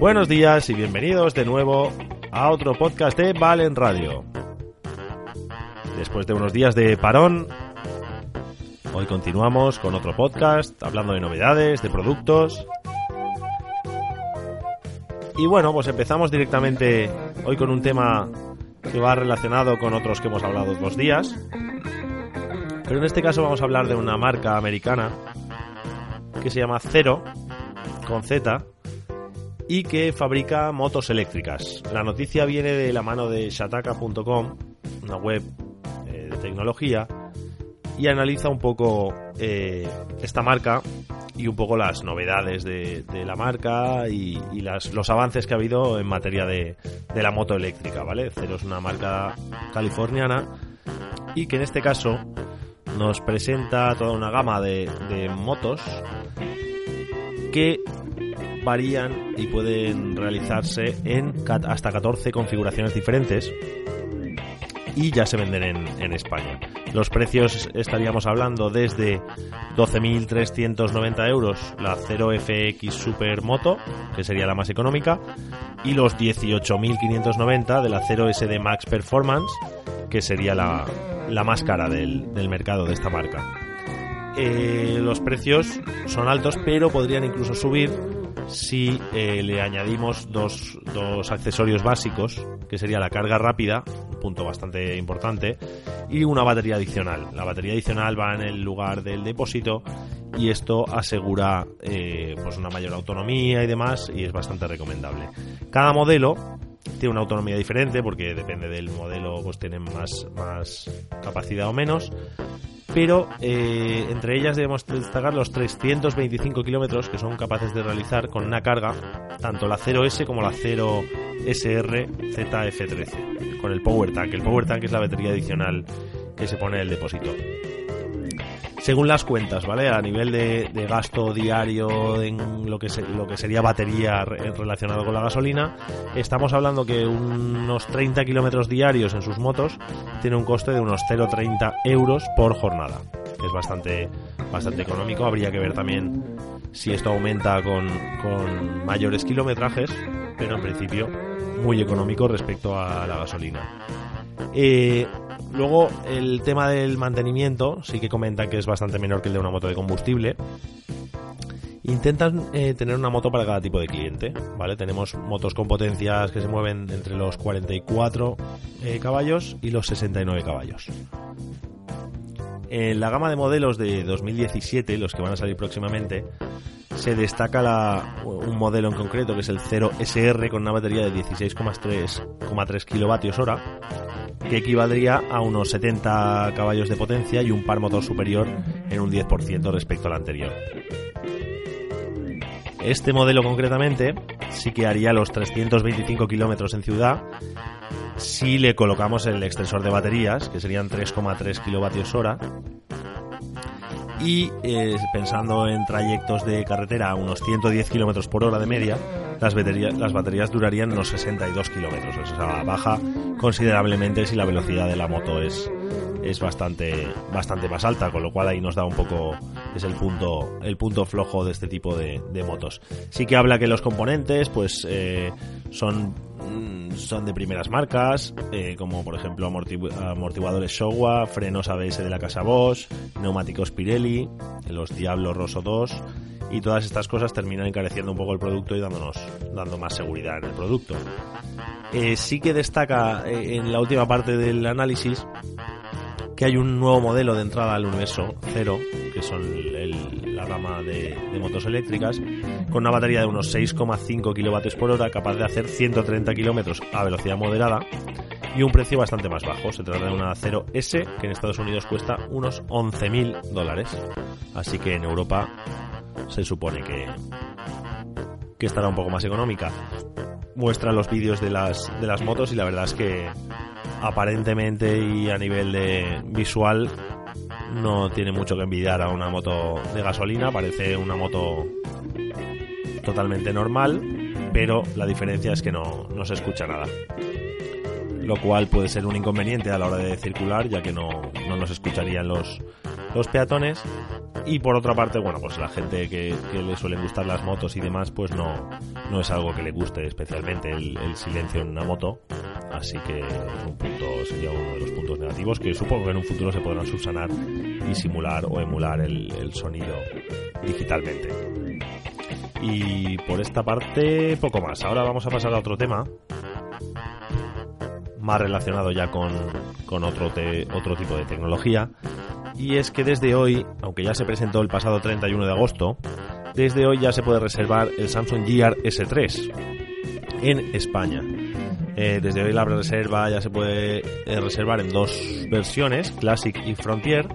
Buenos días y bienvenidos de nuevo a otro podcast de Valen Radio. Después de unos días de parón, hoy continuamos con otro podcast hablando de novedades, de productos. Y bueno, pues empezamos directamente hoy con un tema que va relacionado con otros que hemos hablado dos días. Pero en este caso vamos a hablar de una marca americana que se llama Cero, con Z, y que fabrica motos eléctricas. La noticia viene de la mano de shataka.com, una web eh, de tecnología, y analiza un poco eh, esta marca y un poco las novedades de, la marca y, los avances que ha habido en materia de, la moto eléctrica, ¿vale? Cero es una marca californiana y que en este caso nos presenta toda una gama de, de motos que varían y pueden realizarse en hasta 14 configuraciones diferentes y ya se venden en, España. Los precios estaríamos hablando desde 12.390 euros la 0FX Supermoto, que sería la más económica, y los 18.590 de la 0SD Max Performance, que sería la, más cara del, del mercado de esta marca. Eh, los precios son altos, pero podrían incluso subir si eh, le añadimos dos, dos accesorios básicos, que sería la carga rápida, un punto bastante importante, y una batería adicional. La batería adicional va en el lugar del depósito y esto asegura eh, pues una mayor autonomía y demás y es bastante recomendable. Cada modelo tiene una autonomía diferente porque depende del modelo pues tienen más, más capacidad o menos pero eh, entre ellas debemos destacar los 325 kilómetros que son capaces de realizar con una carga, tanto la 0S como la 0SR ZF13, con el Power Tank. El Power Tank es la batería adicional que se pone en el depósito según las cuentas, ¿vale? A nivel de, gasto diario en lo que, lo que sería batería relacionado con la gasolina, estamos hablando que unos 30 kilómetros diarios en sus motos tiene un coste de unos 0,30 euros por jornada. Es bastante, bastante económico. Habría que ver también si esto aumenta con, con mayores kilometrajes, pero en principio muy económico respecto a la gasolina. Eh, Luego, el tema del mantenimiento, sí que comentan que es bastante menor que el de una moto de combustible. Intentan eh, tener una moto para cada tipo de cliente, ¿vale? Tenemos motos con potencias que se mueven entre los 44 eh, caballos y los 69 caballos. En la gama de modelos de 2017, los que van a salir próximamente, se destaca un modelo en concreto que es el 0SR con una batería de 16,3 kilovatios hora que equivaldría a unos 70 caballos de potencia y un par motor superior en un 10% respecto al anterior. Este modelo concretamente sí que haría los 325 kilómetros en ciudad si le colocamos el extensor de baterías, que serían 3,3 kilovatios hora. Y eh, pensando en trayectos de carretera a unos 110 kilómetros por hora de media, las baterías, las baterías durarían unos 62 kilómetros. O sea, baja considerablemente si la velocidad de la moto es, es bastante, bastante más alta, con lo cual ahí nos da un poco, es el punto, el punto flojo de este tipo de, motos. Sí que habla que los componentes, pues, eh, son, mm, son de primeras marcas, eh, como por ejemplo amortiguadores Showa, frenos ABS de la casa Bosch, neumáticos Pirelli, los Diablo Rosso 2, y todas estas cosas terminan encareciendo un poco el producto y dándonos dando más seguridad en el producto. Eh, sí que destaca eh, en la última parte del análisis que hay un nuevo modelo de entrada al universo cero, que son la rama de, motos eléctricas, con una batería de unos 6,5 kW por hora, capaz de hacer 130 km a velocidad moderada y un precio bastante más bajo. Se trata de una 0S que en Estados Unidos cuesta unos 11.000 dólares. Así que en Europa se supone que, que estará un poco más económica. Muestra los vídeos de las, de las motos y la verdad es que aparentemente y a nivel de visual no tiene mucho que envidiar a una moto de gasolina, parece una moto totalmente normal, pero la diferencia es que no, no se escucha nada lo cual puede ser un inconveniente a la hora de circular, ya que no, no nos escucharían los, los peatones. Y por otra parte, bueno, pues la gente que, le suelen gustar las motos y demás, pues no, no es algo que le guste especialmente el, silencio en una moto. Así que un punto sería uno de los puntos negativos que supongo que en un futuro se podrán subsanar y simular o emular el, el sonido digitalmente. Y por esta parte, poco más. Ahora vamos a pasar a otro tema más relacionado ya con, otro, otro tipo de tecnología. Y es que desde hoy, aunque ya se presentó el pasado 31 de agosto, desde hoy ya se puede reservar el Samsung Gear S3 en España. Eh, desde hoy la reserva ya se puede eh, reservar en dos versiones, Classic y Frontier.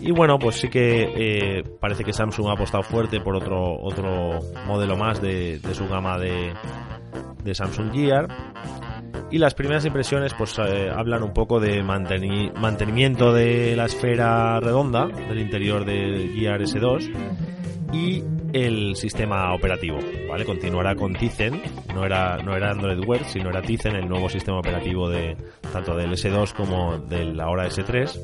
Y bueno, pues sí que eh, parece que Samsung ha apostado fuerte por otro, otro modelo más de, su gama de, de Samsung Gear y las primeras impresiones pues eh, hablan un poco de mantenimiento de la esfera redonda del interior del Gear S2 y el sistema operativo, ¿vale? Continuará con Tizen, no era, no era Android Wear, sino era Tizen, el nuevo sistema operativo de tanto del S2 como del ahora S3.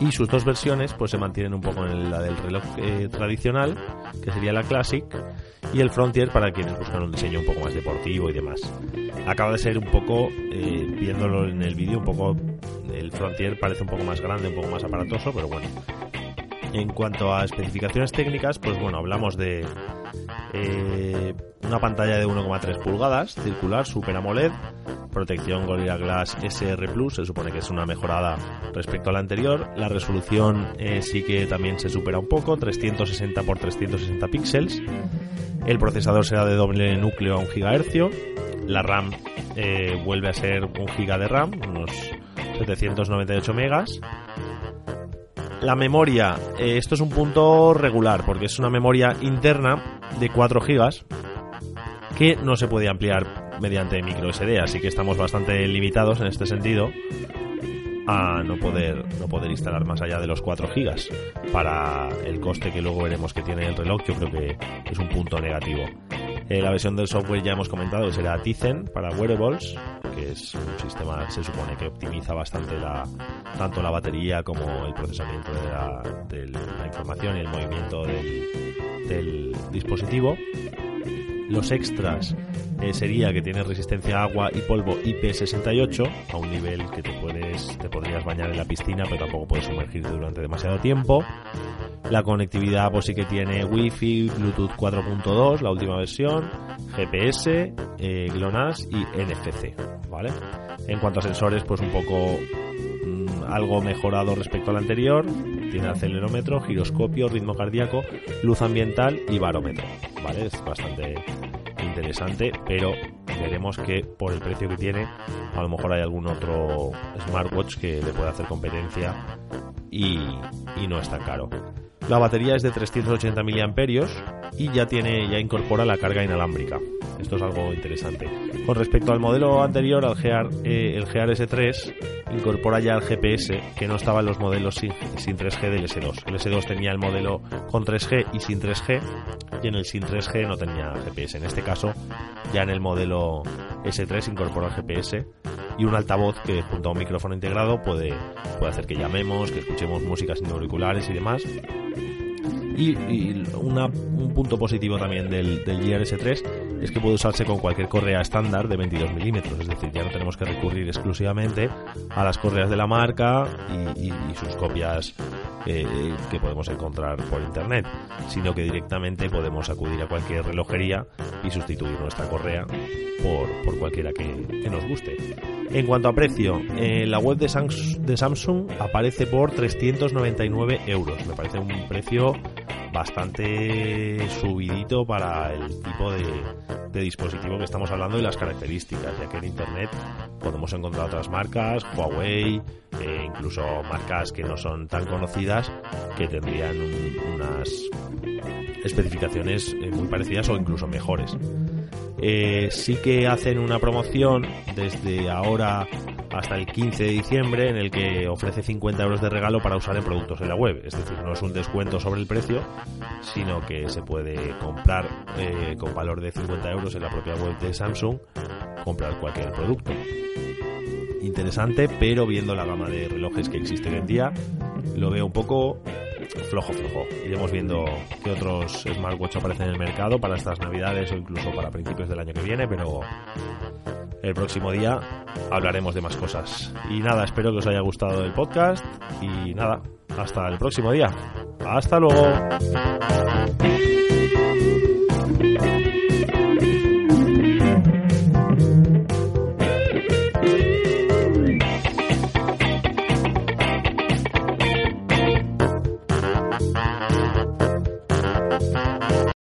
Y sus dos versiones pues se mantienen un poco en la del reloj eh, tradicional, que sería la Classic, y el Frontier para quienes buscan un diseño un poco más deportivo y demás. Acaba de ser un poco, eh, viéndolo en el vídeo, un poco, el Frontier parece un poco más grande, un poco más aparatoso, pero bueno. En cuanto a especificaciones técnicas, pues bueno, hablamos de eh, una pantalla de 1,3 pulgadas, circular, Super AMOLED, protección Gorilla Glass SR Plus, se supone que es una mejorada respecto a la anterior. La resolución eh, sí que también se supera un poco, 360 x 360 píxeles. El procesador será de doble núcleo a 1 GHz. La RAM eh, vuelve a ser 1 GB de RAM, unos 798 megas. La memoria, eh, esto es un punto regular porque es una memoria interna de 4 GB que no se puede ampliar mediante micro SD, así que estamos bastante limitados en este sentido a no poder no poder instalar más allá de los 4 gigas para el coste que luego veremos que tiene el reloj yo creo que es un punto negativo. Eh, la versión del software ya hemos comentado será Tizen para wearables que es un sistema se supone que optimiza bastante tanto la batería como el procesamiento de la, de la información y el movimiento del, del dispositivo. Los extras eh, sería que tiene resistencia a agua y polvo IP68 a un nivel que te puedes te podrías bañar en la piscina pero tampoco puedes sumergirte durante demasiado tiempo. La conectividad pues sí que tiene Wi-Fi, Bluetooth 4.2 la última versión GPS eh, GLONASS y NFC en cuanto a sensores pues un poco mm, algo mejorado respecto al anterior. Tiene acelerómetro giroscopio ritmo cardíaco luz ambiental y barómetro vale es bastante interesante, pero veremos que por el precio que tiene, a lo mejor hay algún otro smartwatch que le pueda hacer competencia y, no es tan caro. La batería es de 380 mAh y ya tiene ya incorpora la carga inalámbrica. Esto es algo interesante. Con respecto al modelo anterior, al Gear, eh, el Gear S3 incorpora ya el GPS que no estaba en los modelos sin, sin 3G del S2. El S2 tenía el modelo con 3G y sin 3G y en el sin 3G no tenía GPS. En este caso, ya en el modelo S3 incorpora el GPS y un altavoz que junto a un micrófono integrado puede, puede hacer que llamemos, que escuchemos música sin auriculares y demás. Y, un punto positivo también del, del Gear S3 es que puede usarse con cualquier correa estándar de 22 milímetros, es decir, ya no tenemos que recurrir exclusivamente a las correas de la marca y, sus copias eh, que podemos encontrar por internet, sino que directamente podemos acudir a cualquier relojería y sustituir nuestra correa por, cualquiera que, nos guste. En cuanto a precio, en la web de Samsung aparece por 399 euros. Me parece un precio bastante subidito para el tipo de, dispositivo que estamos hablando y las características, ya que en Internet podemos encontrar otras marcas, Huawei, e incluso marcas que no son tan conocidas, que tendrían unas especificaciones eh, muy parecidas o incluso mejores. Eh, sí que hacen una promoción desde ahora hasta el 15 de diciembre en el que ofrece 50 euros de regalo para usar en productos en la web. Es decir, no es un descuento sobre el precio, sino que se puede comprar eh, con valor de 50 euros en la propia web de Samsung, comprar cualquier producto. Interesante, pero viendo la gama de relojes que existe hoy en día, lo veo un poco flojo, flojo. Iremos viendo qué otros smartwatch aparecen en el mercado para estas navidades o incluso para principios del año que viene, pero el próximo día hablaremos de más cosas. Y nada, espero que os haya gustado el podcast y nada, hasta el próximo día. Hasta luego.